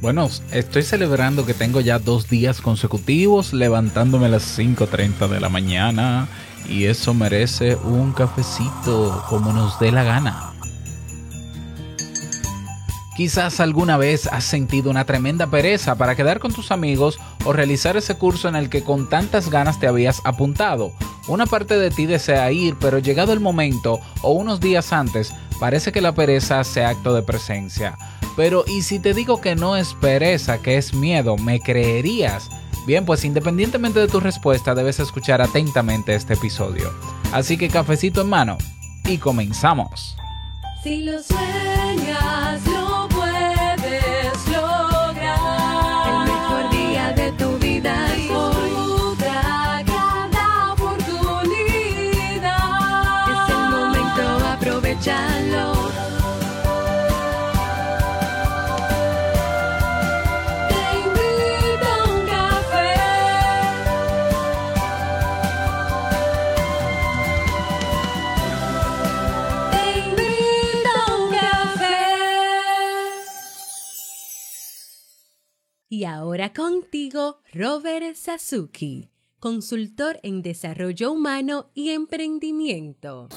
Bueno, estoy celebrando que tengo ya dos días consecutivos levantándome a las 5.30 de la mañana y eso merece un cafecito como nos dé la gana. Quizás alguna vez has sentido una tremenda pereza para quedar con tus amigos o realizar ese curso en el que con tantas ganas te habías apuntado. Una parte de ti desea ir, pero llegado el momento o unos días antes, parece que la pereza hace acto de presencia. Pero ¿y si te digo que no es pereza, que es miedo? ¿Me creerías? Bien, pues independientemente de tu respuesta, debes escuchar atentamente este episodio. Así que cafecito en mano y comenzamos. Si lo sueñas, lo puedes lograr. El mejor día de tu vida es hoy. Disfruta cada oportunidad. Es el momento, aprovechalo. Contigo, Robert Sasuki, consultor en desarrollo humano y emprendimiento.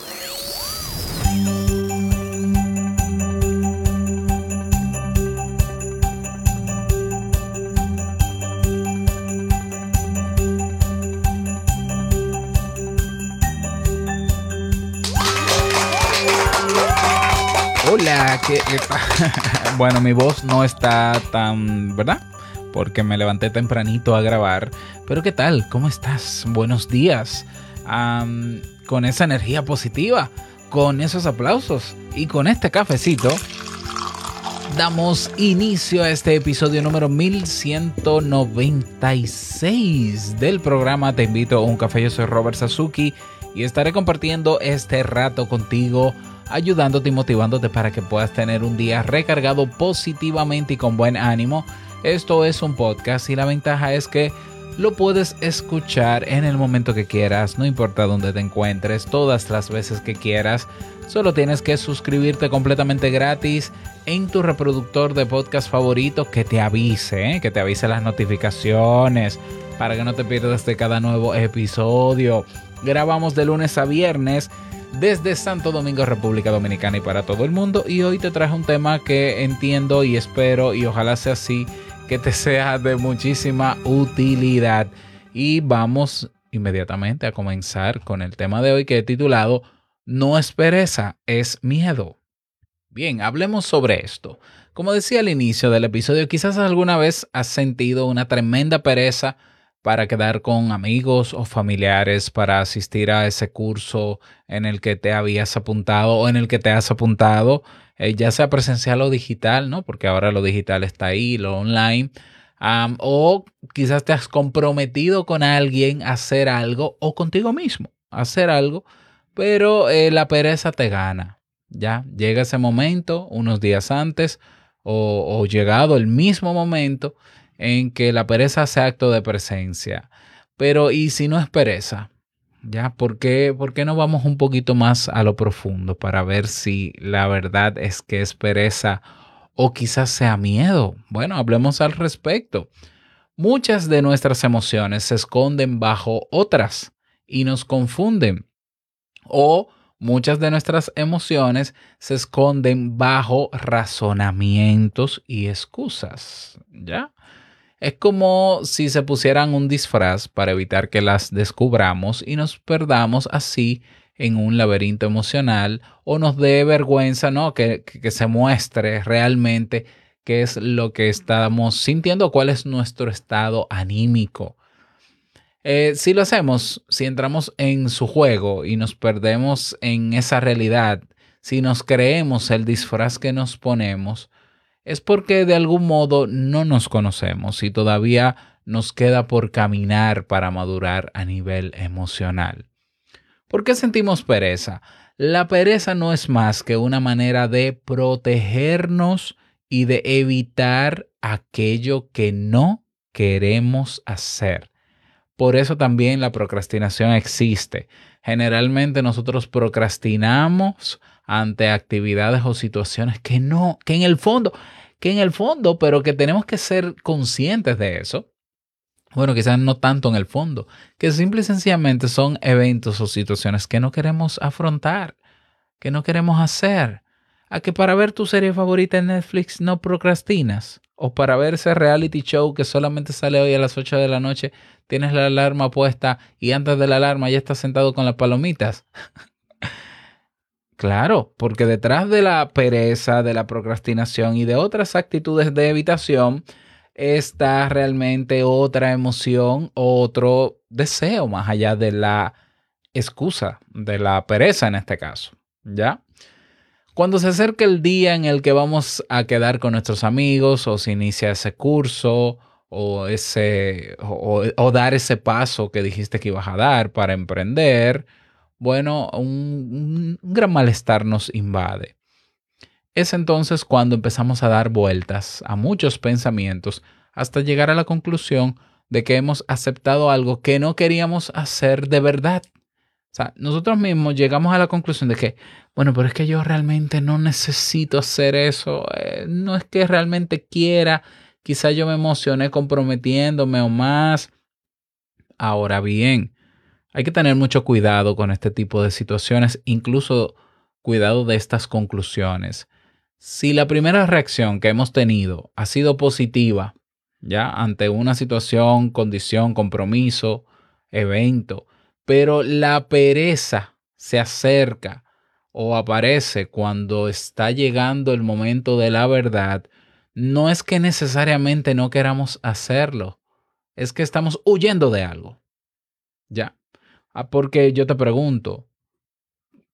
Hola, que bueno, mi voz no está tan, ¿verdad? Porque me levanté tempranito a grabar. Pero ¿qué tal? ¿Cómo estás? Buenos días. Con esa energía positiva, con esos aplausos y con este cafecito, damos inicio a este episodio número 1196 del programa Te invito a un café. Yo soy Robert Sasuki y estaré compartiendo este rato contigo, ayudándote y motivándote para que puedas tener un día recargado positivamente y con buen ánimo. Esto es un podcast y la ventaja es que lo puedes escuchar en el momento que quieras, no importa dónde te encuentres, todas las veces que quieras. Solo tienes que suscribirte completamente gratis en tu reproductor de podcast favorito que te avise, ¿eh? que te avise las notificaciones para que no te pierdas de cada nuevo episodio. Grabamos de lunes a viernes desde Santo Domingo, República Dominicana y para todo el mundo. Y hoy te traje un tema que entiendo y espero y ojalá sea así, que te sea de muchísima utilidad. Y vamos inmediatamente a comenzar con el tema de hoy que he titulado No es pereza, es miedo. Bien, hablemos sobre esto. Como decía al inicio del episodio, quizás alguna vez has sentido una tremenda pereza para quedar con amigos o familiares para asistir a ese curso en el que te habías apuntado o en el que te has apuntado, eh, ya sea presencial o digital, ¿no? Porque ahora lo digital está ahí, lo online. O quizás te has comprometido con alguien a hacer algo o contigo mismo a hacer algo, pero eh, la pereza te gana. Ya llega ese momento unos días antes o llegado el mismo momento en que la pereza hace acto de presencia. Pero ¿y si no es pereza? ¿Ya? ¿Por qué, ¿Por qué no vamos un poquito más a lo profundo para ver si la verdad es que es pereza o quizás sea miedo? Bueno, hablemos al respecto. Muchas de nuestras emociones se esconden bajo otras y nos confunden. O muchas de nuestras emociones se esconden bajo razonamientos y excusas. ¿Ya? Es como si se pusieran un disfraz para evitar que las descubramos y nos perdamos así en un laberinto emocional o nos dé vergüenza, ¿no? Que, que, se muestre realmente qué es lo que estamos sintiendo, cuál es nuestro estado anímico. Eh, si lo hacemos, si entramos en su juego y nos perdemos en esa realidad, si nos creemos el disfraz que nos ponemos, es porque de algún modo no nos conocemos y todavía nos queda por caminar para madurar a nivel emocional. ¿Por qué sentimos pereza? La pereza no es más que una manera de protegernos y de evitar aquello que no queremos hacer. Por eso también la procrastinación existe. Generalmente nosotros procrastinamos ante actividades o situaciones que no, que en el fondo, que en el fondo, pero que tenemos que ser conscientes de eso. Bueno, quizás no tanto en el fondo, que simple y sencillamente son eventos o situaciones que no queremos afrontar, que no queremos hacer. A que para ver tu serie favorita en Netflix no procrastinas. O para ver ese reality show que solamente sale hoy a las 8 de la noche, tienes la alarma puesta y antes de la alarma ya estás sentado con las palomitas. Claro, porque detrás de la pereza, de la procrastinación y de otras actitudes de evitación está realmente otra emoción, otro deseo más allá de la excusa, de la pereza en este caso. ¿Ya? Cuando se acerca el día en el que vamos a quedar con nuestros amigos o se inicia ese curso o, ese, o, o dar ese paso que dijiste que ibas a dar para emprender, bueno, un, gran malestar nos invade. Es entonces cuando empezamos a dar vueltas a muchos pensamientos hasta llegar a la conclusión de que hemos aceptado algo que no queríamos hacer de verdad. O sea, nosotros mismos llegamos a la conclusión de que, bueno, pero es que yo realmente no necesito hacer eso, eh, no es que realmente quiera, quizá yo me emocioné comprometiéndome o más. Ahora bien, hay que tener mucho cuidado con este tipo de situaciones, incluso cuidado de estas conclusiones. Si la primera reacción que hemos tenido ha sido positiva, ya ante una situación, condición, compromiso, evento, pero la pereza se acerca o aparece cuando está llegando el momento de la verdad, no es que necesariamente no queramos hacerlo, es que estamos huyendo de algo. Ya. Ah, porque yo te pregunto,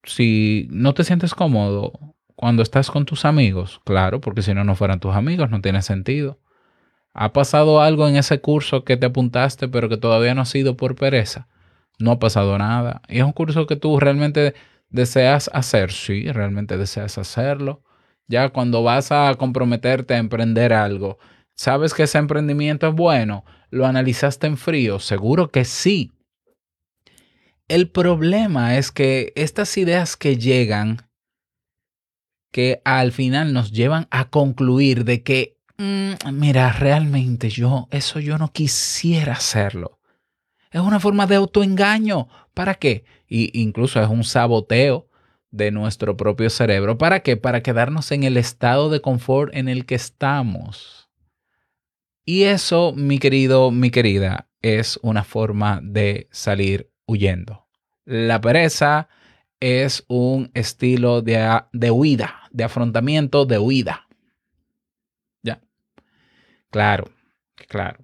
si no te sientes cómodo cuando estás con tus amigos, claro, porque si no, no fueran tus amigos, no tiene sentido. ¿Ha pasado algo en ese curso que te apuntaste pero que todavía no ha sido por pereza? No ha pasado nada. ¿Y es un curso que tú realmente deseas hacer? Sí, realmente deseas hacerlo. Ya cuando vas a comprometerte a emprender algo, ¿sabes que ese emprendimiento es bueno? ¿Lo analizaste en frío? Seguro que sí. El problema es que estas ideas que llegan, que al final nos llevan a concluir de que, mm, mira, realmente yo, eso yo no quisiera hacerlo. Es una forma de autoengaño. ¿Para qué? Y incluso es un saboteo de nuestro propio cerebro. ¿Para qué? Para quedarnos en el estado de confort en el que estamos. Y eso, mi querido, mi querida, es una forma de salir huyendo. La pereza es un estilo de, de huida, de afrontamiento, de huida. Ya. Claro, claro.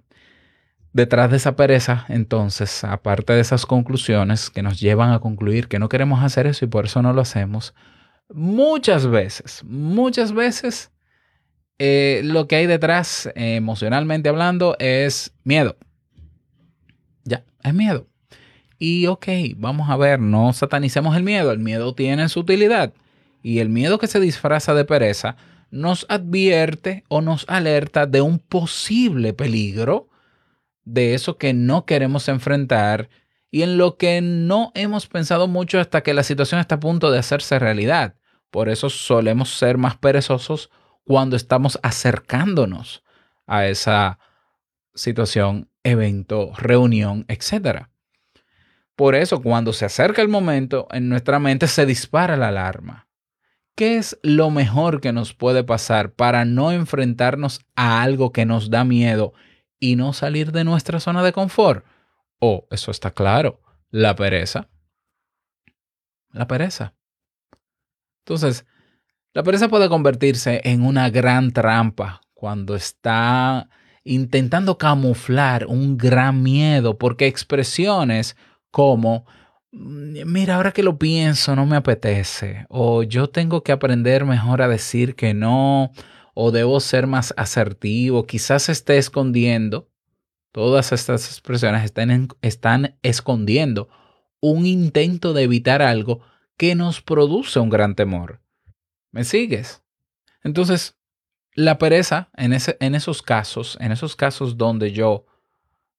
Detrás de esa pereza, entonces, aparte de esas conclusiones que nos llevan a concluir que no queremos hacer eso y por eso no lo hacemos, muchas veces, muchas veces, eh, lo que hay detrás, eh, emocionalmente hablando, es miedo. Ya, es miedo. Y ok, vamos a ver, no satanicemos el miedo, el miedo tiene su utilidad. Y el miedo que se disfraza de pereza nos advierte o nos alerta de un posible peligro, de eso que no queremos enfrentar y en lo que no hemos pensado mucho hasta que la situación está a punto de hacerse realidad. Por eso solemos ser más perezosos cuando estamos acercándonos a esa situación, evento, reunión, etcétera. Por eso, cuando se acerca el momento, en nuestra mente se dispara la alarma. ¿Qué es lo mejor que nos puede pasar para no enfrentarnos a algo que nos da miedo y no salir de nuestra zona de confort? Oh, eso está claro, la pereza. La pereza. Entonces, la pereza puede convertirse en una gran trampa cuando está intentando camuflar un gran miedo, porque expresiones como, mm, mira, ahora que lo pienso, no me apetece, o yo tengo que aprender mejor a decir que no, o debo ser más asertivo, quizás esté escondiendo, todas estas expresiones están, están escondiendo un intento de evitar algo que nos produce un gran temor. ¿Me sigues? Entonces, la pereza en, ese, en esos casos, en esos casos donde yo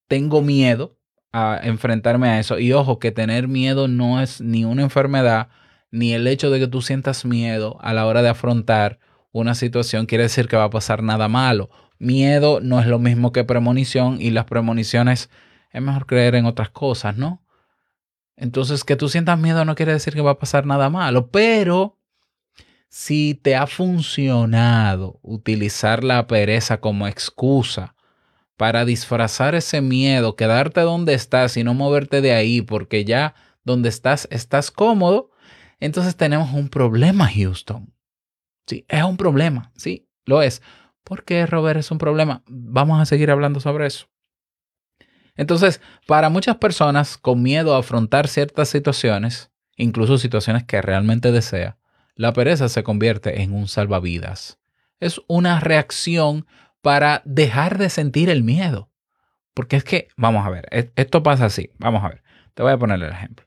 tengo miedo, a enfrentarme a eso. Y ojo, que tener miedo no es ni una enfermedad, ni el hecho de que tú sientas miedo a la hora de afrontar una situación, quiere decir que va a pasar nada malo. Miedo no es lo mismo que premonición y las premoniciones es mejor creer en otras cosas, ¿no? Entonces, que tú sientas miedo no quiere decir que va a pasar nada malo, pero si te ha funcionado utilizar la pereza como excusa para disfrazar ese miedo, quedarte donde estás y no moverte de ahí porque ya donde estás estás cómodo, entonces tenemos un problema, Houston. Sí, es un problema, sí, lo es. ¿Por qué, Robert, es un problema? Vamos a seguir hablando sobre eso. Entonces, para muchas personas con miedo a afrontar ciertas situaciones, incluso situaciones que realmente desea, la pereza se convierte en un salvavidas. Es una reacción para dejar de sentir el miedo. Porque es que, vamos a ver, e-, esto pasa así. Vamos a ver, te voy a poner el ejemplo.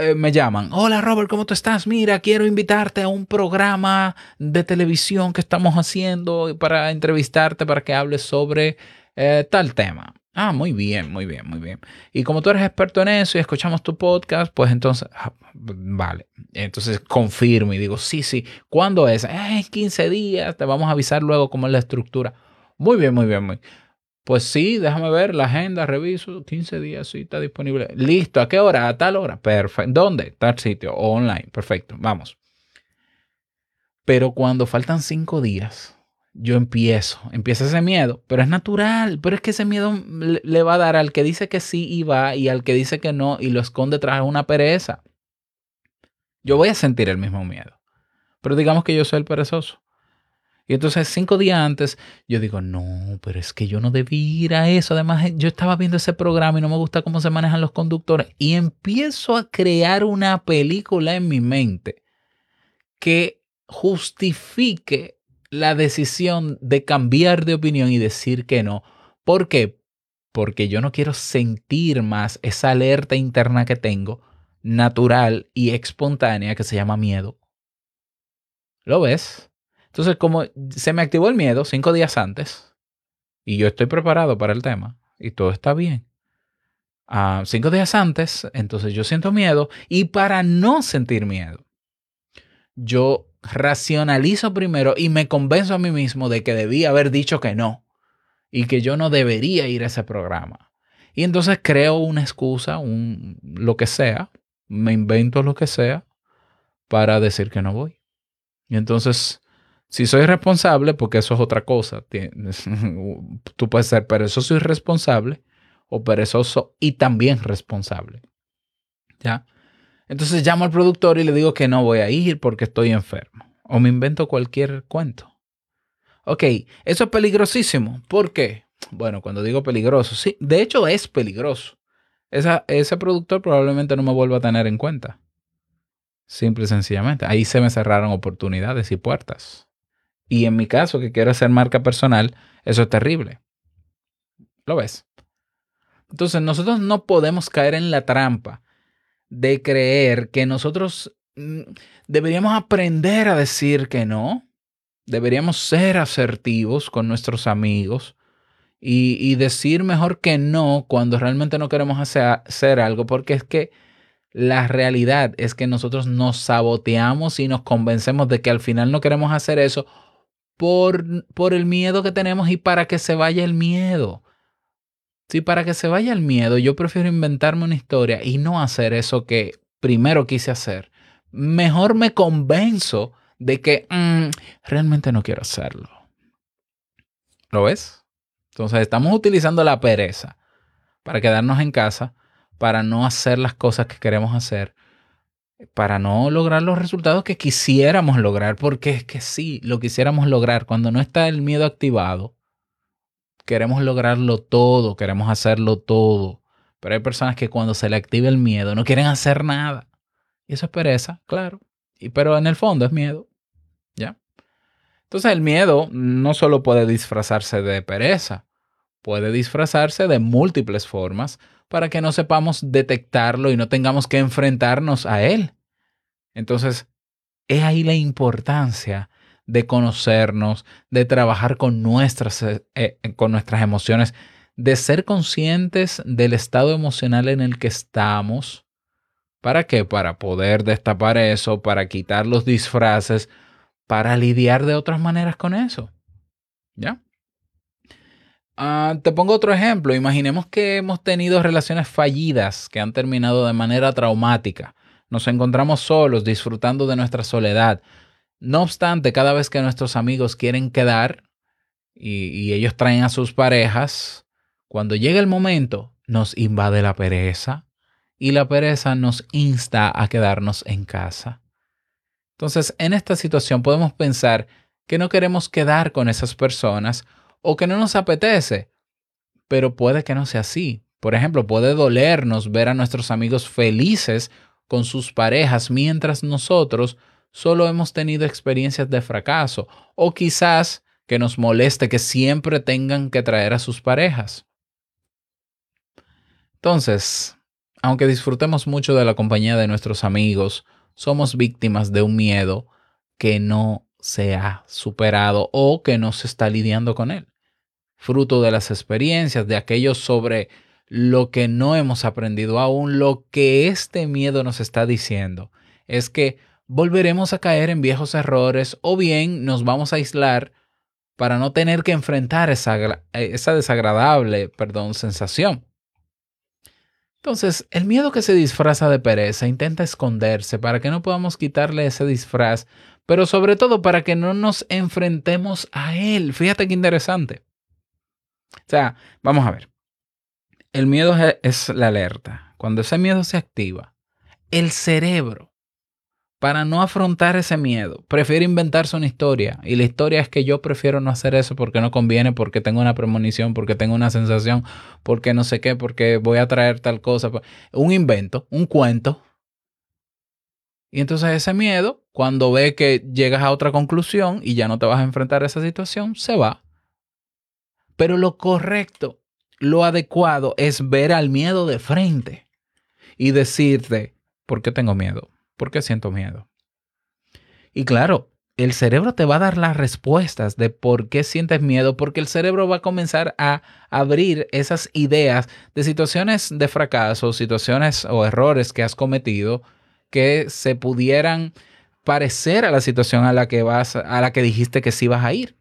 Eh, me llaman, hola Robert, ¿cómo tú estás? Mira, quiero invitarte a un programa de televisión que estamos haciendo para entrevistarte para que hables sobre eh, tal tema. Ah, muy bien, muy bien, muy bien. Y como tú eres experto en eso y escuchamos tu podcast, pues entonces, ah, vale. Entonces confirmo y digo, sí, sí. ¿Cuándo es? Eh, 15 días, te vamos a avisar luego cómo es la estructura. Muy bien, muy bien, muy bien. Pues sí, déjame ver la agenda, reviso, 15 días, sí, está disponible. Listo, ¿a qué hora? A tal hora. Perfecto. ¿Dónde? Tal sitio o online. Perfecto, vamos. Pero cuando faltan 5 días, yo empiezo, empieza ese miedo, pero es natural, pero es que ese miedo le va a dar al que dice que sí y va y al que dice que no y lo esconde tras una pereza. Yo voy a sentir el mismo miedo, pero digamos que yo soy el perezoso. Y entonces cinco días antes yo digo, no, pero es que yo no debí ir a eso. Además, yo estaba viendo ese programa y no me gusta cómo se manejan los conductores. Y empiezo a crear una película en mi mente que justifique la decisión de cambiar de opinión y decir que no. ¿Por qué? Porque yo no quiero sentir más esa alerta interna que tengo, natural y espontánea, que se llama miedo. ¿Lo ves? Entonces, como se me activó el miedo cinco días antes, y yo estoy preparado para el tema, y todo está bien. Ah, cinco días antes, entonces yo siento miedo, y para no sentir miedo, yo racionalizo primero y me convenzo a mí mismo de que debía haber dicho que no y que yo no debería ir a ese programa. Y entonces creo una excusa, un lo que sea, me invento lo que sea para decir que no voy. Y entonces, si soy responsable, porque eso es otra cosa, tú puedes ser perezoso y responsable o perezoso y también responsable. ¿Ya? Entonces llamo al productor y le digo que no voy a ir porque estoy enfermo. O me invento cualquier cuento. Ok, eso es peligrosísimo. ¿Por qué? Bueno, cuando digo peligroso, sí, de hecho es peligroso. ese productor probablemente no me vuelva a tener en cuenta. Simple y sencillamente. Ahí se me cerraron oportunidades y puertas. Y en mi caso, que quiero hacer marca personal, eso es terrible. ¿Lo ves? Entonces, nosotros no podemos caer en la trampa de creer que nosotros mm, deberíamos aprender a decir que no. Deberíamos ser asertivos con nuestros amigos y, decir mejor que no cuando realmente no queremos hacer, hacer algo, porque es que la realidad es que nosotros nos saboteamos y nos convencemos de que al final no queremos hacer eso por, por el miedo que tenemos y para que se vaya el miedo. Si para que se vaya el miedo, yo prefiero inventarme una historia y no hacer eso que primero quise hacer. Mejor me convenzo de que mm, realmente no quiero hacerlo. ¿Lo ves? Entonces estamos utilizando la pereza para quedarnos en casa, para no hacer las cosas que queremos hacer, para no lograr los resultados que quisiéramos lograr, porque es que sí, lo quisiéramos lograr. Cuando no está el miedo activado, queremos lograrlo todo, queremos hacerlo todo. Pero hay personas que cuando se le activa el miedo no quieren hacer nada. Y eso es pereza, claro. Y, pero en el fondo es miedo. ¿Ya? Entonces el miedo no solo puede disfrazarse de pereza, puede disfrazarse de múltiples formas para que no sepamos detectarlo y no tengamos que enfrentarnos a él. Entonces, es ahí la importancia de conocernos, de trabajar con nuestras, eh, eh, con nuestras emociones, de ser conscientes del estado emocional en el que estamos. ¿Para qué? Para poder destapar eso, para quitar los disfraces, para lidiar de otras maneras con eso. ¿Ya? Ah, te pongo otro ejemplo. Imaginemos que hemos tenido relaciones fallidas que han terminado de manera traumática. Nos encontramos solos, disfrutando de nuestra soledad. No obstante, cada vez que nuestros amigos quieren quedar y, y ellos traen a sus parejas, cuando llega el momento, nos invade la pereza y la pereza nos insta a quedarnos en casa. Entonces, en esta situación podemos pensar que no queremos quedar con esas personas o que no nos apetece, pero puede que no sea así. Por ejemplo, puede dolernos ver a nuestros amigos felices con sus parejas mientras nosotros solo hemos tenido experiencias de fracaso o quizás que nos moleste que siempre tengan que traer a sus parejas. Entonces, aunque disfrutemos mucho de la compañía de nuestros amigos, somos víctimas de un miedo que no se ha superado o que no se está lidiando con él fruto de las experiencias, de aquello sobre lo que no hemos aprendido aún, lo que este miedo nos está diciendo es que volveremos a caer en viejos errores o bien nos vamos a aislar para no tener que enfrentar esa, esa desagradable perdón, sensación. Entonces, el miedo que se disfraza de pereza intenta esconderse para que no podamos quitarle ese disfraz, pero sobre todo para que no nos enfrentemos a él. Fíjate qué interesante. O sea, vamos a ver. El miedo es la alerta. Cuando ese miedo se activa, el cerebro, para no afrontar ese miedo, prefiere inventarse una historia. Y la historia es que yo prefiero no hacer eso porque no conviene, porque tengo una premonición, porque tengo una sensación, porque no sé qué, porque voy a traer tal cosa. Un invento, un cuento. Y entonces ese miedo, cuando ve que llegas a otra conclusión y ya no te vas a enfrentar a esa situación, se va. Pero lo correcto, lo adecuado es ver al miedo de frente y decirte, ¿por qué tengo miedo? ¿Por qué siento miedo? Y claro, el cerebro te va a dar las respuestas de por qué sientes miedo, porque el cerebro va a comenzar a abrir esas ideas de situaciones de fracaso, situaciones o errores que has cometido que se pudieran parecer a la situación a la que vas a la que dijiste que sí vas a ir.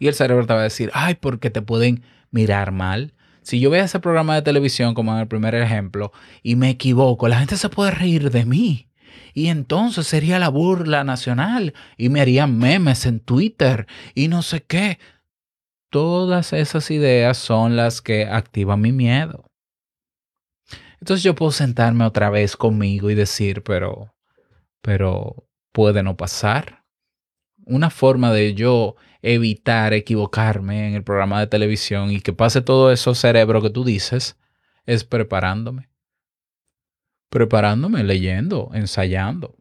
Y el cerebro te va a decir, ay, porque te pueden mirar mal. Si yo veo ese programa de televisión, como en el primer ejemplo, y me equivoco, la gente se puede reír de mí. Y entonces sería la burla nacional y me harían memes en Twitter y no sé qué. Todas esas ideas son las que activan mi miedo. Entonces yo puedo sentarme otra vez conmigo y decir, pero, pero puede no pasar. Una forma de yo evitar equivocarme en el programa de televisión y que pase todo eso cerebro que tú dices, es preparándome. Preparándome, leyendo, ensayando,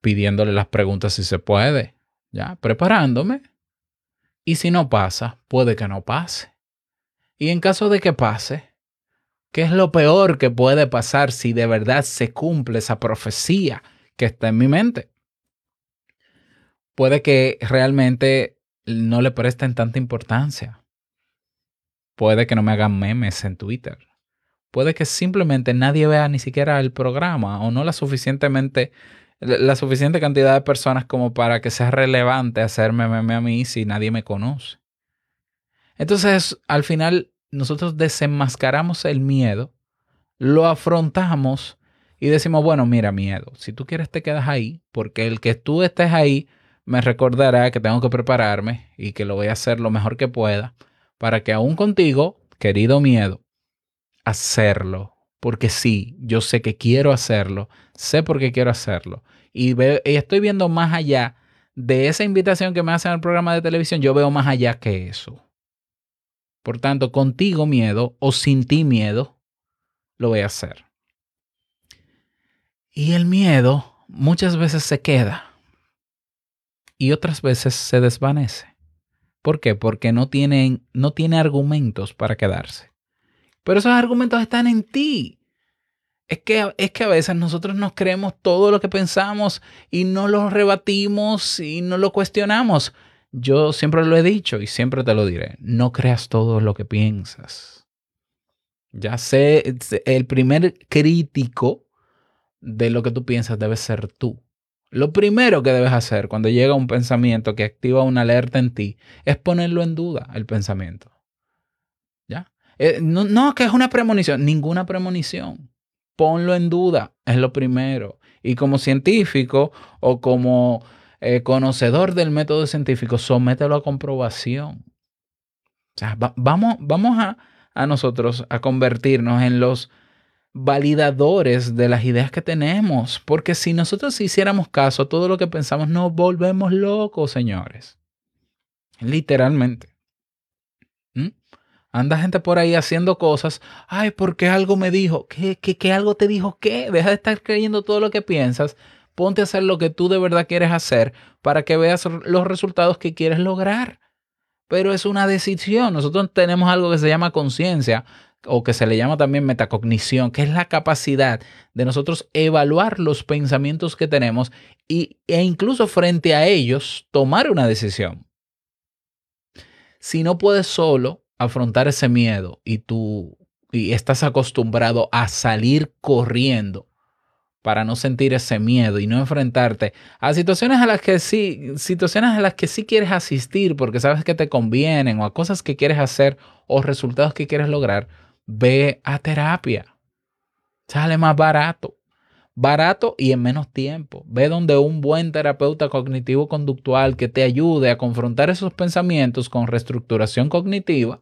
pidiéndole las preguntas si se puede, ya, preparándome. Y si no pasa, puede que no pase. Y en caso de que pase, ¿qué es lo peor que puede pasar si de verdad se cumple esa profecía que está en mi mente? Puede que realmente no le presten tanta importancia. Puede que no me hagan memes en Twitter. Puede que simplemente nadie vea ni siquiera el programa o no la suficientemente la suficiente cantidad de personas como para que sea relevante hacerme meme a mí si nadie me conoce. Entonces, al final, nosotros desenmascaramos el miedo, lo afrontamos y decimos, bueno, mira, miedo, si tú quieres te quedas ahí, porque el que tú estés ahí me recordará que tengo que prepararme y que lo voy a hacer lo mejor que pueda para que aún contigo, querido miedo, hacerlo. Porque sí, yo sé que quiero hacerlo, sé por qué quiero hacerlo. Y, estoy viendo más allá de esa invitación que me hacen al programa de televisión, yo veo más allá que eso. Por tanto, contigo miedo o sin ti miedo, lo voy a hacer. Y el miedo muchas veces se queda y otras veces se desvanece. ¿Por qué? Porque no, tienen, no tiene argumentos para quedarse. Pero esos argumentos están en ti. Es que, es que a veces nosotros nos creemos todo lo que pensamos y no lo rebatimos y no lo cuestionamos. Yo siempre lo he dicho y siempre te lo diré. No creas todo lo que piensas. Ya sé, el primer crítico de lo que tú piensas debe ser tú. Lo primero que debes hacer cuando llega un pensamiento que activa una alerta en ti es ponerlo en duda, el pensamiento. ¿Ya? Eh, no, no, que es una premonición, ninguna premonición. Ponlo en duda, es lo primero. Y como científico o como eh, conocedor del método científico, somételo a comprobación. O sea, va- vamos, vamos a, a nosotros a convertirnos en los validadores de las ideas que tenemos, porque si nosotros hiciéramos caso a todo lo que pensamos, nos volvemos locos, señores. Literalmente. ¿Mm? Anda gente por ahí haciendo cosas, ay, porque algo me dijo, ¿qué, qué, qué algo te dijo? ¿Qué? Deja de estar creyendo todo lo que piensas, ponte a hacer lo que tú de verdad quieres hacer para que veas los resultados que quieres lograr. Pero es una decisión. Nosotros tenemos algo que se llama conciencia o que se le llama también metacognición, que es la capacidad de nosotros evaluar los pensamientos que tenemos y, e incluso frente a ellos tomar una decisión. Si no puedes solo afrontar ese miedo y tú y estás acostumbrado a salir corriendo para no sentir ese miedo y no enfrentarte a situaciones a las que sí, situaciones a las que sí quieres asistir porque sabes que te convienen o a cosas que quieres hacer o resultados que quieres lograr, ve a terapia. Sale más barato. Barato y en menos tiempo. Ve donde un buen terapeuta cognitivo conductual que te ayude a confrontar esos pensamientos con reestructuración cognitiva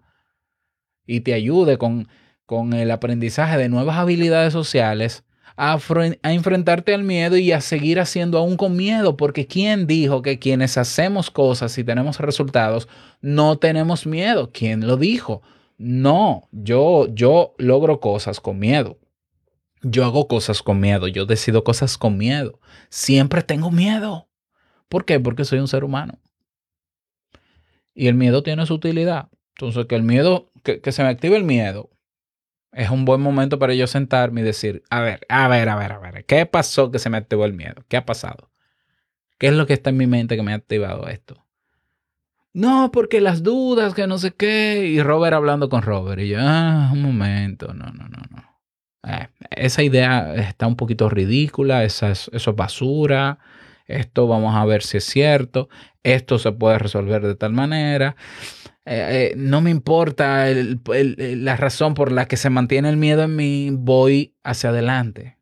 y te ayude con, con el aprendizaje de nuevas habilidades sociales a, a, enfrentarte al miedo y a seguir haciendo aún con miedo, porque ¿quién dijo que quienes hacemos cosas y tenemos resultados no tenemos miedo? ¿Quién lo dijo? No, yo, yo logro cosas con miedo. Yo hago cosas con miedo, yo decido cosas con miedo. Siempre tengo miedo. ¿Por qué? Porque soy un ser humano. Y el miedo tiene su utilidad. Entonces, que el miedo, que, que se me active el miedo, es un buen momento para yo sentarme y decir, a ver, a ver, a ver, a ver, ¿qué pasó que se me activó el miedo? ¿Qué ha pasado? ¿Qué es lo que está en mi mente que me ha activado esto? No, porque las dudas, que no sé qué. Y Robert hablando con Robert. Y yo, ah, un momento, no, no, no, no. Eh, esa idea está un poquito ridícula, esa es, eso es basura. Esto vamos a ver si es cierto. Esto se puede resolver de tal manera. Eh, eh, no me importa el, el, la razón por la que se mantiene el miedo en mí, voy hacia adelante.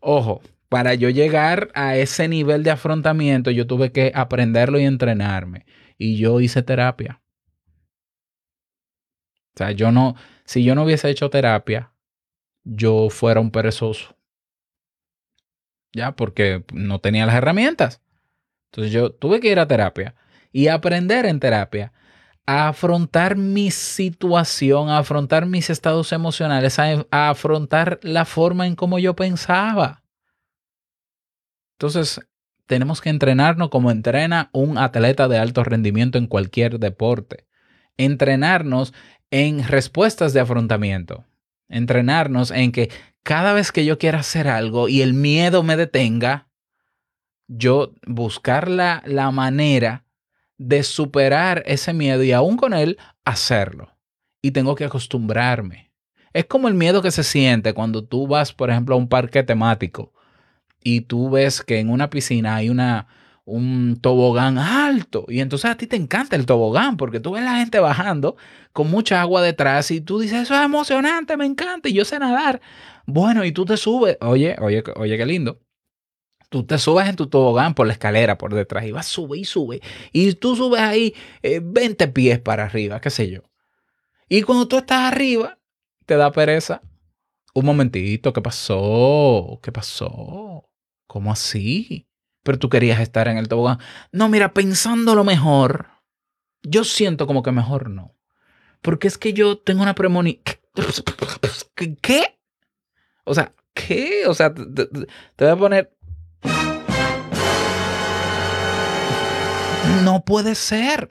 Ojo, para yo llegar a ese nivel de afrontamiento, yo tuve que aprenderlo y entrenarme. Y yo hice terapia. O sea, yo no, si yo no hubiese hecho terapia, yo fuera un perezoso. Ya, porque no tenía las herramientas. Entonces yo tuve que ir a terapia y aprender en terapia a afrontar mi situación, a afrontar mis estados emocionales, a, a afrontar la forma en cómo yo pensaba. Entonces, tenemos que entrenarnos como entrena un atleta de alto rendimiento en cualquier deporte. Entrenarnos en respuestas de afrontamiento. Entrenarnos en que cada vez que yo quiera hacer algo y el miedo me detenga, yo buscar la, la manera de superar ese miedo y aún con él hacerlo. Y tengo que acostumbrarme. Es como el miedo que se siente cuando tú vas, por ejemplo, a un parque temático y tú ves que en una piscina hay una, un tobogán alto y entonces a ti te encanta el tobogán porque tú ves la gente bajando con mucha agua detrás y tú dices, eso es emocionante, me encanta y yo sé nadar. Bueno, y tú te subes, oye, oye, oye, qué lindo. Tú te subes en tu tobogán por la escalera por detrás y vas, sube y sube. Y tú subes ahí eh, 20 pies para arriba, qué sé yo. Y cuando tú estás arriba, te da pereza. Un momentito, ¿qué pasó? ¿Qué pasó? ¿Cómo así? Pero tú querías estar en el tobogán. No, mira, pensándolo mejor, yo siento como que mejor no. Porque es que yo tengo una premonición. ¿Qué? O sea, ¿qué? O sea, te, te, te voy a poner. No puede ser.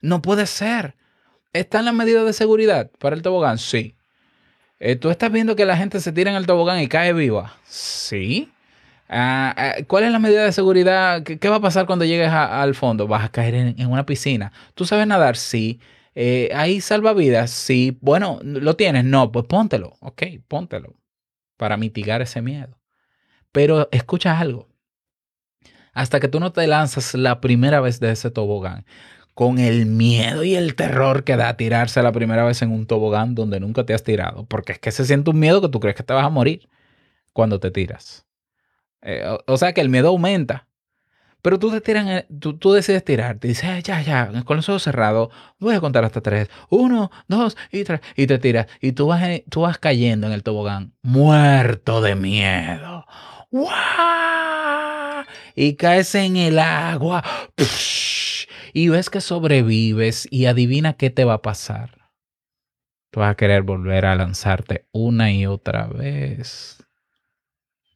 No puede ser. ¿Están las medidas de seguridad para el tobogán? Sí. Eh, ¿Tú estás viendo que la gente se tira en el tobogán y cae viva? Sí. Uh, ¿Cuál es la medida de seguridad? ¿Qué, va a pasar cuando llegues al fondo? ¿Vas a caer en, en, una piscina? ¿Tú sabes nadar? Sí. Eh, ¿Hay salvavidas? Sí. Bueno, ¿lo tienes? No, pues póntelo. Ok, póntelo. Para mitigar ese miedo. Pero escucha algo. hasta que tú no te lanzas la primera vez de ese tobogán con el miedo y el terror que da tirarse la primera vez en un tobogán donde nunca te has tirado, porque es que se siente un miedo que tú crees que te vas a morir cuando te tiras. Eh, o, sea que el miedo aumenta. Pero tú te tiran, eh, tú, tú decides tirarte dices, "Ah, ya, ya, con los ojos cerrados, voy a contar hasta tres. Uno, dos y tres. Y te tiras. Y tú vas, tú vas cayendo en el tobogán, muerto de miedo. ¡Guau! Y caes en el agua. Y ves que sobrevives y adivina qué te va a pasar. Tú vas a querer volver a lanzarte una y otra vez.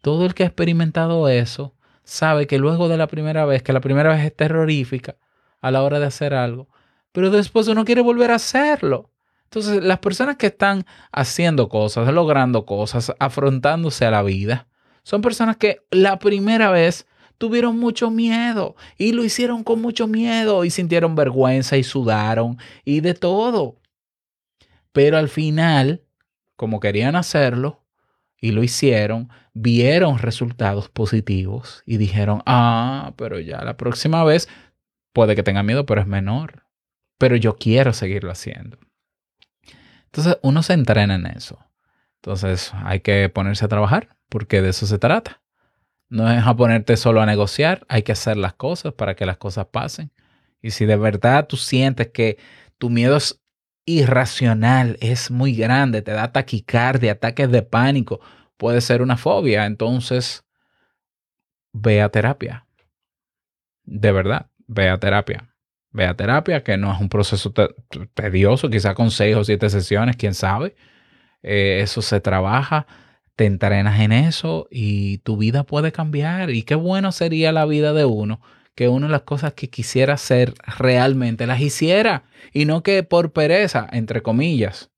Todo el que ha experimentado eso sabe que luego de la primera vez, que la primera vez es terrorífica a la hora de hacer algo, pero después uno quiere volver a hacerlo. Entonces, las personas que están haciendo cosas, logrando cosas, afrontándose a la vida, son personas que la primera vez tuvieron mucho miedo y lo hicieron con mucho miedo y sintieron vergüenza y sudaron y de todo. Pero al final, como querían hacerlo y lo hicieron, vieron resultados positivos y dijeron, ah, pero ya la próxima vez puede que tenga miedo, pero es menor. Pero yo quiero seguirlo haciendo. Entonces uno se entrena en eso. Entonces hay que ponerse a trabajar porque de eso se trata. No es a ponerte solo a negociar, hay que hacer las cosas para que las cosas pasen. Y si de verdad tú sientes que tu miedo es irracional, es muy grande, te da taquicardia, ataques de pánico, puede ser una fobia, entonces ve a terapia. De verdad, ve a terapia. Ve a terapia, que no es un proceso te- tedioso, quizá con seis o siete sesiones, quién sabe. Eh, eso se trabaja, te entrenas en eso y tu vida puede cambiar. Y qué bueno sería la vida de uno que uno de las cosas que quisiera hacer realmente las hiciera y no que por pereza, entre comillas,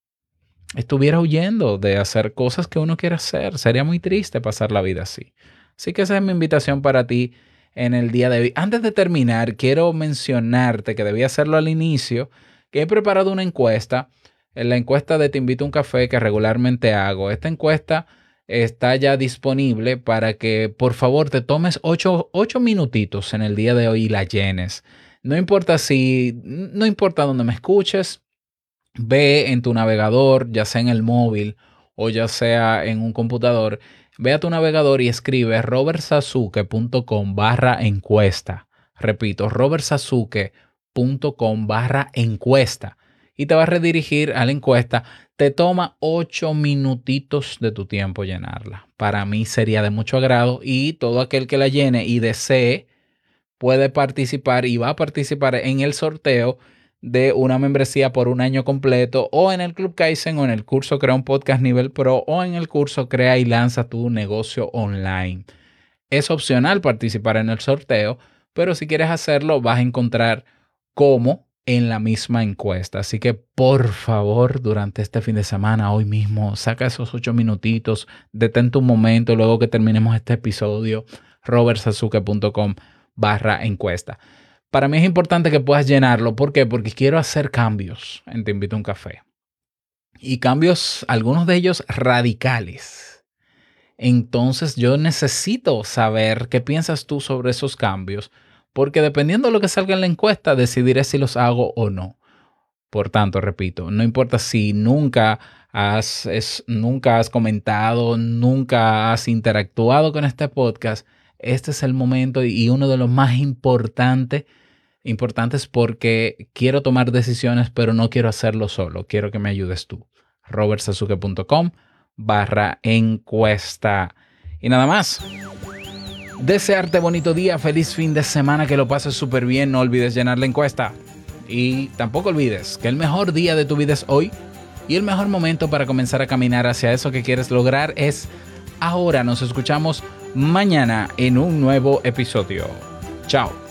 estuviera huyendo de hacer cosas que uno quiere hacer. Sería muy triste pasar la vida así. Así que esa es mi invitación para ti en el día de hoy. Antes de terminar, quiero mencionarte que debía hacerlo al inicio, que he preparado una encuesta, en la encuesta de Te invito a un café que regularmente hago. Esta encuesta está ya disponible para que por favor te tomes ocho, ocho minutitos en el día de hoy y la llenes. No importa si, no importa dónde me escuches, ve en tu navegador, ya sea en el móvil o ya sea en un computador, ve a tu navegador y escribe robertsazuke.com barra encuesta. Repito, robertsazuke.com barra encuesta. Y te va a redirigir a la encuesta. Te toma ocho minutitos de tu tiempo llenarla. Para mí sería de mucho agrado y todo aquel que la llene y desee puede participar y va a participar en el sorteo de una membresía por un año completo o en el Club Kaizen o en el curso Crea un Podcast Nivel Pro o en el curso Crea y lanza tu negocio online. Es opcional participar en el sorteo, pero si quieres hacerlo vas a encontrar cómo en la misma encuesta. Así que por favor, durante este fin de semana, hoy mismo, saca esos ocho minutitos, detente un momento luego que terminemos este episodio, robertsazuke.com barra encuesta. Para mí es importante que puedas llenarlo. ¿Por qué? Porque quiero hacer cambios en Te invito a un café. Y cambios, algunos de ellos radicales. Entonces yo necesito saber qué piensas tú sobre esos cambios, porque dependiendo de lo que salga en la encuesta, decidiré si los hago o no. Por tanto, repito, no importa si nunca has, nunca has comentado, nunca has interactuado con este podcast, este es el momento y uno de los más importantes, importantes porque quiero tomar decisiones, pero no quiero hacerlo solo. Quiero que me ayudes tú. robertsazuke.com barra encuesta. Y nada más. Desearte bonito día, feliz fin de semana, que lo pases súper bien. No olvides llenar la encuesta. Y tampoco olvides que el mejor día de tu vida es hoy y el mejor momento para comenzar a caminar hacia eso que quieres lograr es ahora. Nos escuchamos mañana en un nuevo episodio. Chao.